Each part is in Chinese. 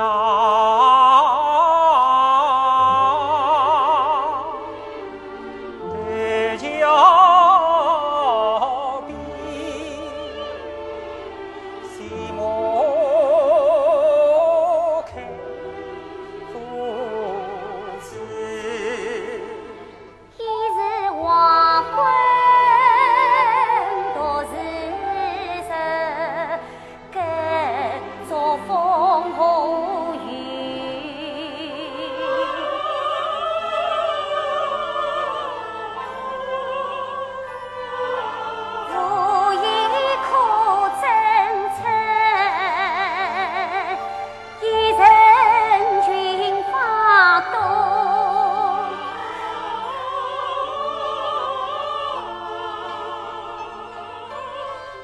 大桥边，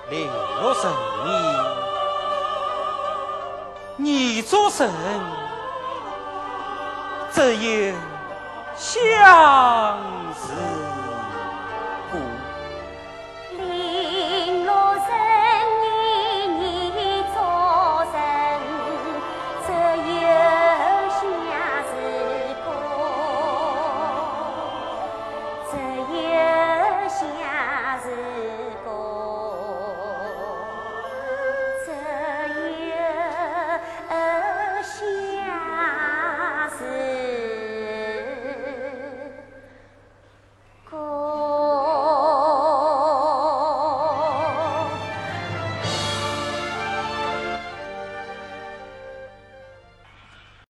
留神你，你做神，只有相